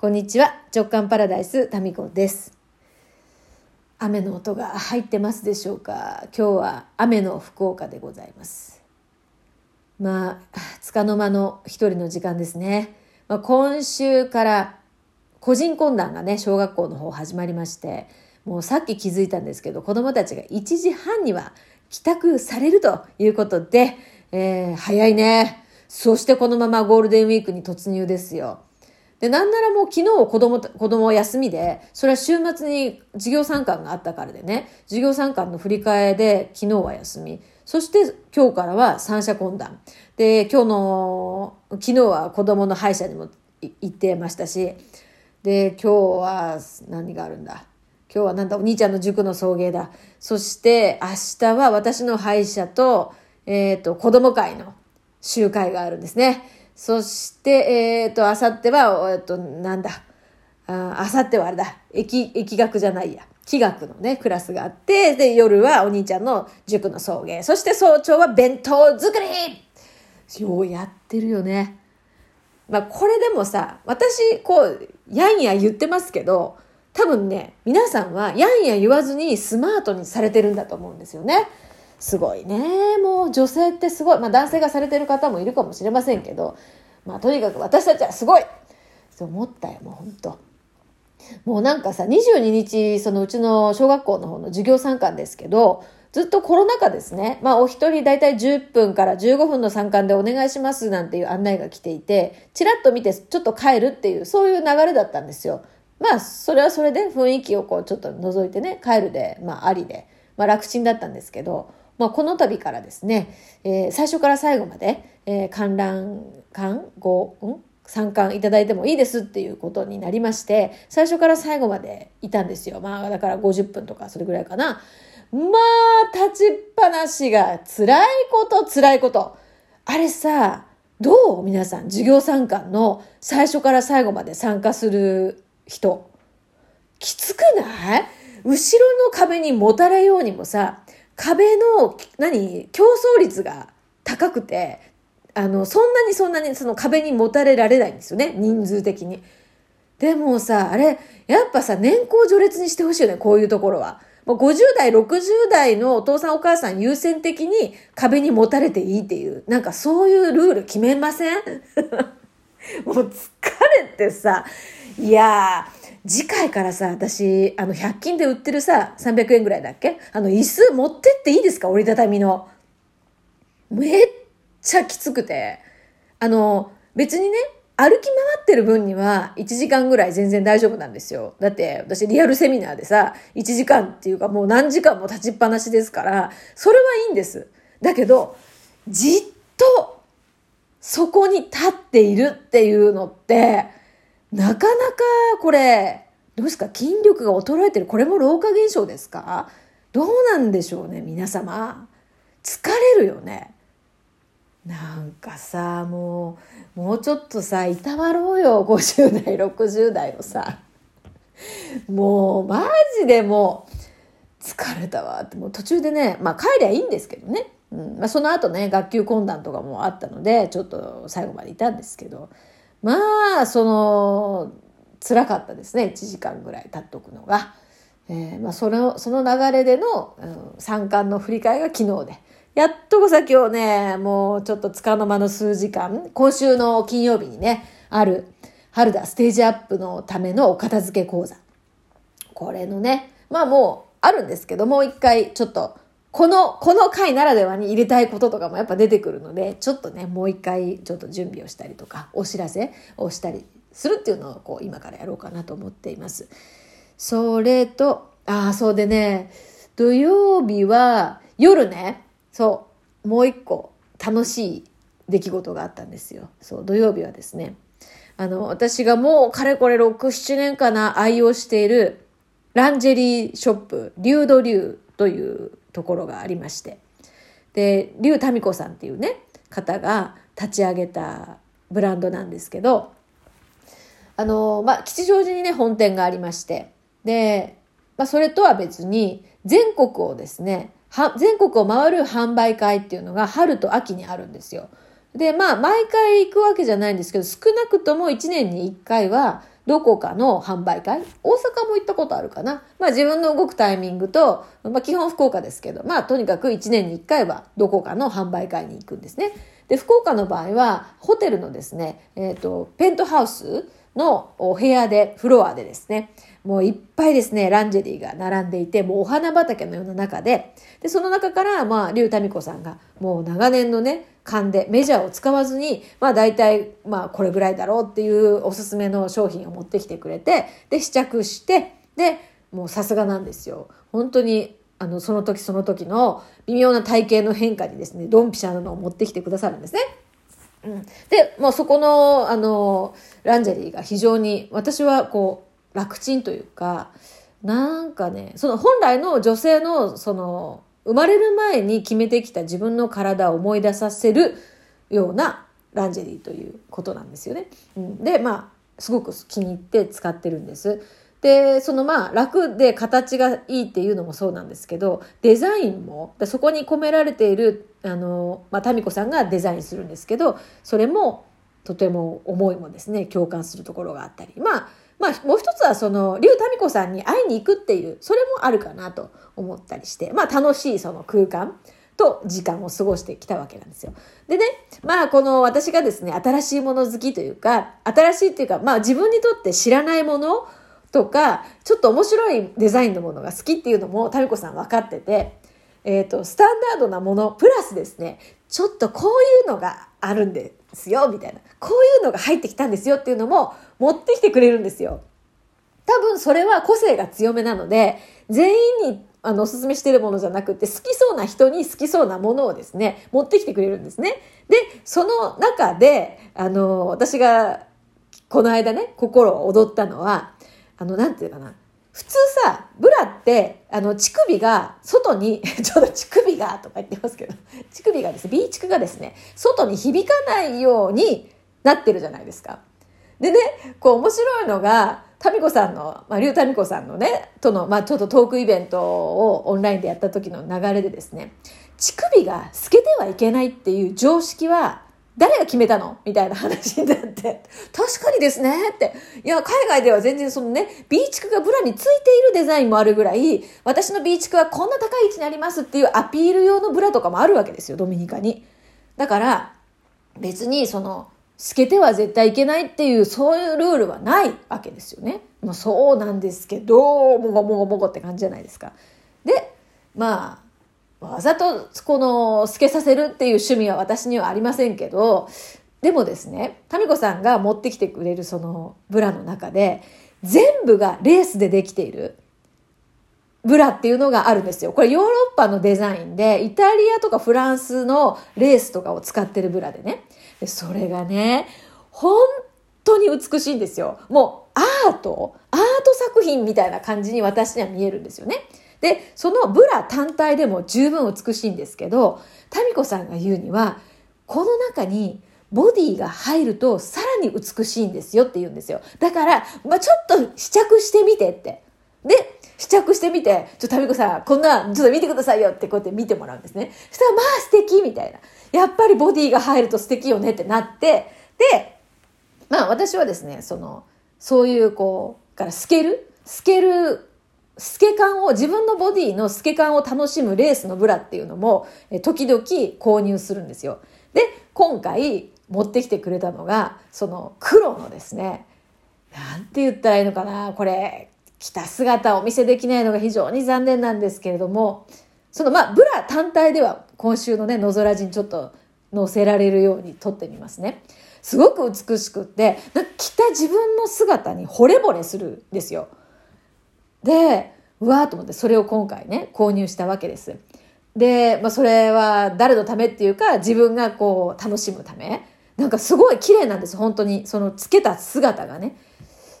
こんにちは。直感パラダイス、タミコです。雨の音が入ってますでしょうか？今日は雨の福岡でございます。まあ、つかの間の一人の時間ですね。まあ、今週から個人懇談がね、小学校の方始まりまして、もうさっき気づいたんですけど、子供たちが1時半には帰宅されるということで、えー、早いね。そしてこのままゴールデンウィークに突入ですよ。で、なんならもう昨日子供、子供休みで、それは週末に授業参観があったからでね、授業参観の振り替えで昨日は休み。そして今日からは三者懇談。で、今日の、昨日は子供の歯医者にも行ってましたし、で、今日は何があるんだ？今日はなんだ、お兄ちゃんの塾の送迎だ。そして明日は私の歯医者と、えっ、ー、と、子供会の集会があるんですね。そして、えっ、ー、と、あさっては、えっ、と、なんだ？あさってはあれだ。疫、疫学じゃないや。気学のね、クラスがあって、で、夜はお兄ちゃんの塾の送迎。そして早朝は弁当作りようやってるよね。まあ、これでもさ、私、こう、やんや言ってますけど、多分ね、皆さんはやんや言わずにスマートにされてるんだと思うんですよね。すごいね。もう女性ってすごい。まあ男性がされてる方もいるかもしれませんけど、まあとにかく私たちはすごいと思ったよ、もう本当もうなんかさ、22日、そのうちの小学校の方の授業参観ですけど、ずっとコロナ禍ですね。まあお一人だいたい10分から15分の参観でお願いしますなんていう案内が来ていて、ちらっと見てちょっと帰るっていう、そういう流れだったんですよ。まあそれはそれで雰囲気をこうちょっと覗いてね、帰るで、まあありで、まあ楽ちんだったんですけど、まあ、この度からですね、えー、最初から最後まで、えー、観覧館ご、ん参観いただいてもいいですっていうことになりまして、最初から最後までいたんですよ。まあ、だから50分とかそれぐらいかな。まあ、立ちっぱなしが辛いこと辛いこと。あれさ、どう？皆さん、授業参観の最初から最後まで参加する人。きつくない？後ろの壁にもたれようにもさ、壁の、何、競争率が高くて、あの、そんなにそんなにその壁にもたれられないんですよね、人数的に。でもさ、あれ、やっぱさ、年功序列にしてほしいよね、こういうところは。もう50代、60代のお父さんお母さん優先的に壁にもたれていいっていう、なんかそういうルール決めません？もう疲れてさ、いやー、次回からさ、私、あの、100均で売ってるさ、300円ぐらいだっけ？あの、椅子持ってっていいですか？折りたたみの。めっちゃきつくて。あの、別にね、歩き回ってる分には1時間ぐらい全然大丈夫なんですよ。だって私リアルセミナーでさ、1時間っていうかもう何時間も立ちっぱなしですから、それはいいんです。だけど、じっとそこに立っているっていうのって、なかなかこれ、どうですか？筋力が衰えてる。これも老化現象ですか？どうなんでしょうね、皆様。疲れるよね。なんかさ、もう、もうちょっとさ、いたわろうよ、50代、60代のさ。もう、マジでもう、疲れたわって、もう途中でね、まあ帰りゃいいんですけどね。うんまあ、その後ね、学級懇談とかもあったので、ちょっと最後までいたんですけど、まあ、その、辛かったですね。1時間ぐらい経っとくのが。えー、まあ、その、その流れでの、うん、参観の振り替えが昨日で。やっとこさ今日ね、もうちょっとつかの間の数時間、今週の金曜日にね、ある、春だステージアップのためのお片付け講座。これのね、まあもうあるんですけども、う一回ちょっとこの、この回ならではに入れたいこととかもやっぱ出てくるので、ちょっとね、もう一回ちょっと準備をしたりとか、お知らせをしたりするっていうのをこう今からやろうかなと思っています。それと、ああ、そうでね、土曜日は夜ね、そう、もう一個楽しい出来事があったんですよ。そう、土曜日はですね、あの、私がもうかれこれ6、7年かな愛用しているランジェリーショップ、リュードリューというところがありまして。で、竜民子さんっていうね、方が立ち上げたブランドなんですけど、あの、まあ、吉祥寺にね、本店がありまして、で、まあ、それとは別に、全国をですね、全国を回る販売会っていうのが春と秋にあるんですよ。で、まあ、毎回行くわけじゃないんですけど、少なくとも1年に1回は、どこかの販売会？大阪も行ったことあるかな？まあ自分の動くタイミングと、まあ基本福岡ですけど、まあとにかく1年に1回はどこかの販売会に行くんですね。で、福岡の場合は、ホテルのですね、えっ、ー、と、ペントハウスのお部屋で、フロアでですね、もういっぱいですね、ランジェリーが並んでいて、もうお花畑のような中で、で、その中から、まあ、竜民子さんが、もう長年のね、勘でメジャーを使わずに、まあ大体、まあこれぐらいだろうっていうおすすめの商品を持ってきてくれて、で、試着して、で、もうさすがなんですよ。本当に、あの、その時その時の微妙な体型の変化にですね、ドンピシャなのを持ってきてくださるんですね。うん、で、もうそこの、あの、ランジェリーが非常に、私はこう、楽ちんというか、なんかね、その本来の女性の、その、生まれる前に決めてきた自分の体を思い出させるようなランジェリーということなんですよね。うん、で、まあ、すごく気に入って使ってるんです。で、そのまあ楽で形がいいっていうのもそうなんですけど、デザインも、そこに込められている、あの、まあ、民子さんがデザインするんですけど、それもとても思いもですね、共感するところがあったり。まあ、まあ、もう一つはその、竜民子さんに会いに行くっていう、それもあるかなと思ったりして、まあ楽しいその空間と時間を過ごしてきたわけなんですよ。でね、まあこの私がですね、新しいもの好きというか、新しいっていうか、まあ自分にとって知らないものとか、ちょっと面白いデザインのものが好きっていうのも、タミコさん分かってて、えっ、ー、と、スタンダードなもの、プラスですね、ちょっとこういうのがあるんですよ、みたいな。こういうのが入ってきたんですよっていうのも持ってきてくれるんですよ。多分それは個性が強めなので、全員にあの、おすすめしてるものじゃなくて、好きそうな人に好きそうなものをですね、持ってきてくれるんですね。で、その中で、あの、私が、この間ね、心を踊ったのは、あの、なんていうかな。普通さ、ブラって、あの、乳首が外に、ちょっと乳首がとか言ってますけど、乳首がですね、ビーチクがですね、外に響かないようになってるじゃないですか。でね、こう面白いのが、タミコさんの、まあ、リュウタミコさんのね、との、まあ、ちょっとトークイベントをオンラインでやった時の流れでですね、乳首が透けてはいけないっていう常識は、誰が決めたの？みたいな話になって、確かにですねって。いや、海外では全然そのね、ビーチクがブラについているデザインもあるぐらい、私のビーチクはこんな高い位置にありますっていうアピール用のブラとかもあるわけですよ、ドミニカに。だから、別にその、透けては絶対いけないっていう、そういうルールはないわけですよね。まあそうなんですけど、もごもごもごって感じじゃないですか。で、まあ、わざとこの透けさせるっていう趣味は私にはありませんけど、でもですね、タミコさんが持ってきてくれるそのブラの中で、全部がレースでできているブラっていうのがあるんですよ。これヨーロッパのデザインで、イタリアとかフランスのレースとかを使ってるブラでね。でそれがね、本当に美しいんですよ。もうアート、アート作品みたいな感じに私には見えるんですよね。で、そのブラ単体でも十分美しいんですけど、タミコさんが言うには、この中にボディが入るとさらに美しいんですよって言うんですよ。だから、まあ、ちょっと試着してみてって。で、試着してみて、ちょっとタミコさん、こんな、ちょっと見てくださいよってこうやって見てもらうんですね。そしたら、まあ素敵みたいな。やっぱりボディが入ると素敵よねってなって、で、まあ私はですね、その、そういうこう、から透ける透ける、透け感を、自分のボディの透け感を楽しむレースのブラっていうのも、時々購入するんですよ。で、今回持ってきてくれたのが、その黒のですね、なんて言ったらいいのかな、これ、着た姿をお見せできないのが非常に残念なんですけれども、そのまあ、ブラ単体では今週のね、のぞらじにちょっと載せられるように撮ってみますね。すごく美しくって、着た自分の姿に惚れ惚れするんですよ。で、うわーと思ってそれを今回ね、購入したわけです。で、まあそれは誰のためっていうか自分がこう楽しむため。なんかすごい綺麗なんです、本当に。そのつけた姿がね。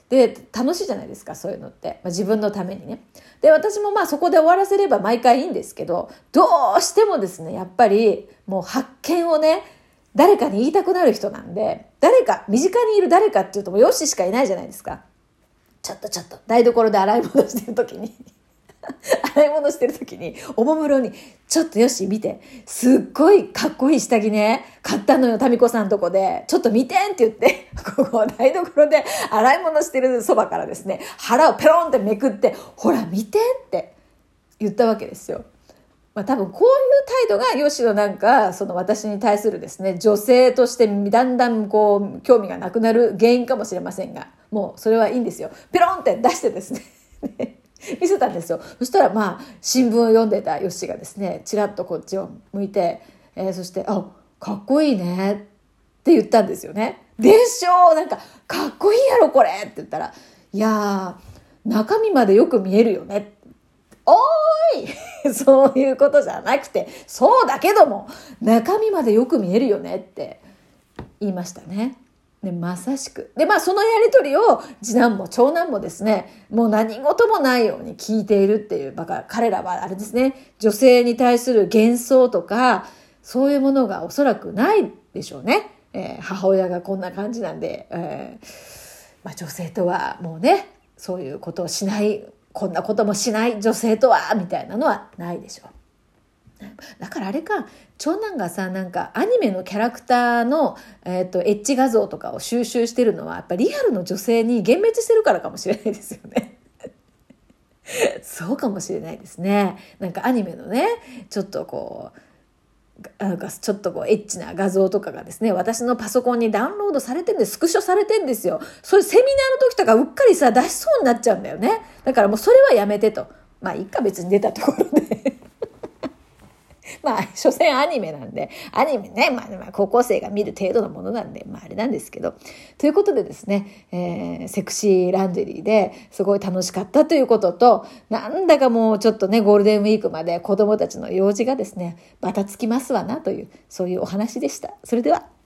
で、楽しいじゃないですか、そういうのって。まあ、自分のためにね。で、私もまあそこで終わらせれば毎回いいんですけど、どうしてもですね、やっぱりもう発見をね、誰かに言いたくなる人なんで、誰か、身近にいる誰かっていうともうよししかいないじゃないですか。ちょっとちょっと、台所で洗い物してる時に。洗い物してる時に、おもむろに、ちょっとよし、見て。すっごいかっこいい下着ね、買ったのよ、タミコさんとこで。ちょっと見てんって言って、ここ台所で洗い物してるそばからですね、腹をペロンってめくって、ほら見てって。言ったわけですよ。まあ、多分こういう態度がヨシのなんかその私に対するですね女性としてだんだんこう興味がなくなる原因かもしれませんが。もうそれはいいんですよ。ペロンって出してですね。見せたんですよ。そしたらまあ新聞を読んでたヨッシーがですねちらっとこっちを向いて、えー、そして「あかっこいいね」って言ったんですよね。でしょう。なんかかっこいいやろこれって言ったら「いやー中身までよく見えるよね」おーい。そういうことじゃなくて、そうだけども、中身までよく見えるよねって言いましたね。で、まさしく。で、まあそのやりとりを次男も長男もですね、もう何事もないように聞いているっていう、バカ、彼らはあれですね、女性に対する幻想とか、そういうものがおそらくないでしょうね。えー、母親がこんな感じなんで、えーまあ、女性とはもうね、そういうことをしないこんなこともしない女性とはみたいなのはないでしょう。だからあれか長男がさなんかアニメのキャラクターの、えーと、エッジ画像とかを収集してるのはやっぱリアルの女性に幻滅してるからかもしれないですよね。そうかもしれないですね。なんかアニメのねちょっとこうなんかちょっとこうエッチな画像とかがですね、私のパソコンにダウンロードされてんで、スクショされてんですよ。そういうセミナーの時とかうっかりさ、出しそうになっちゃうんだよね。だからもうそれはやめてと。まあ、いっか別に出たところでまあ、所詮アニメなんで、アニメね、まあ、まあ、高校生が見る程度のものなんで、まあ、あれなんですけど。ということでですね、えー、セクシーランドリーですごい楽しかったということと、なんだかもうちょっとね、ゴールデンウィークまで子供たちの用事がですね、バタつきますわなという、そういうお話でした。それでは。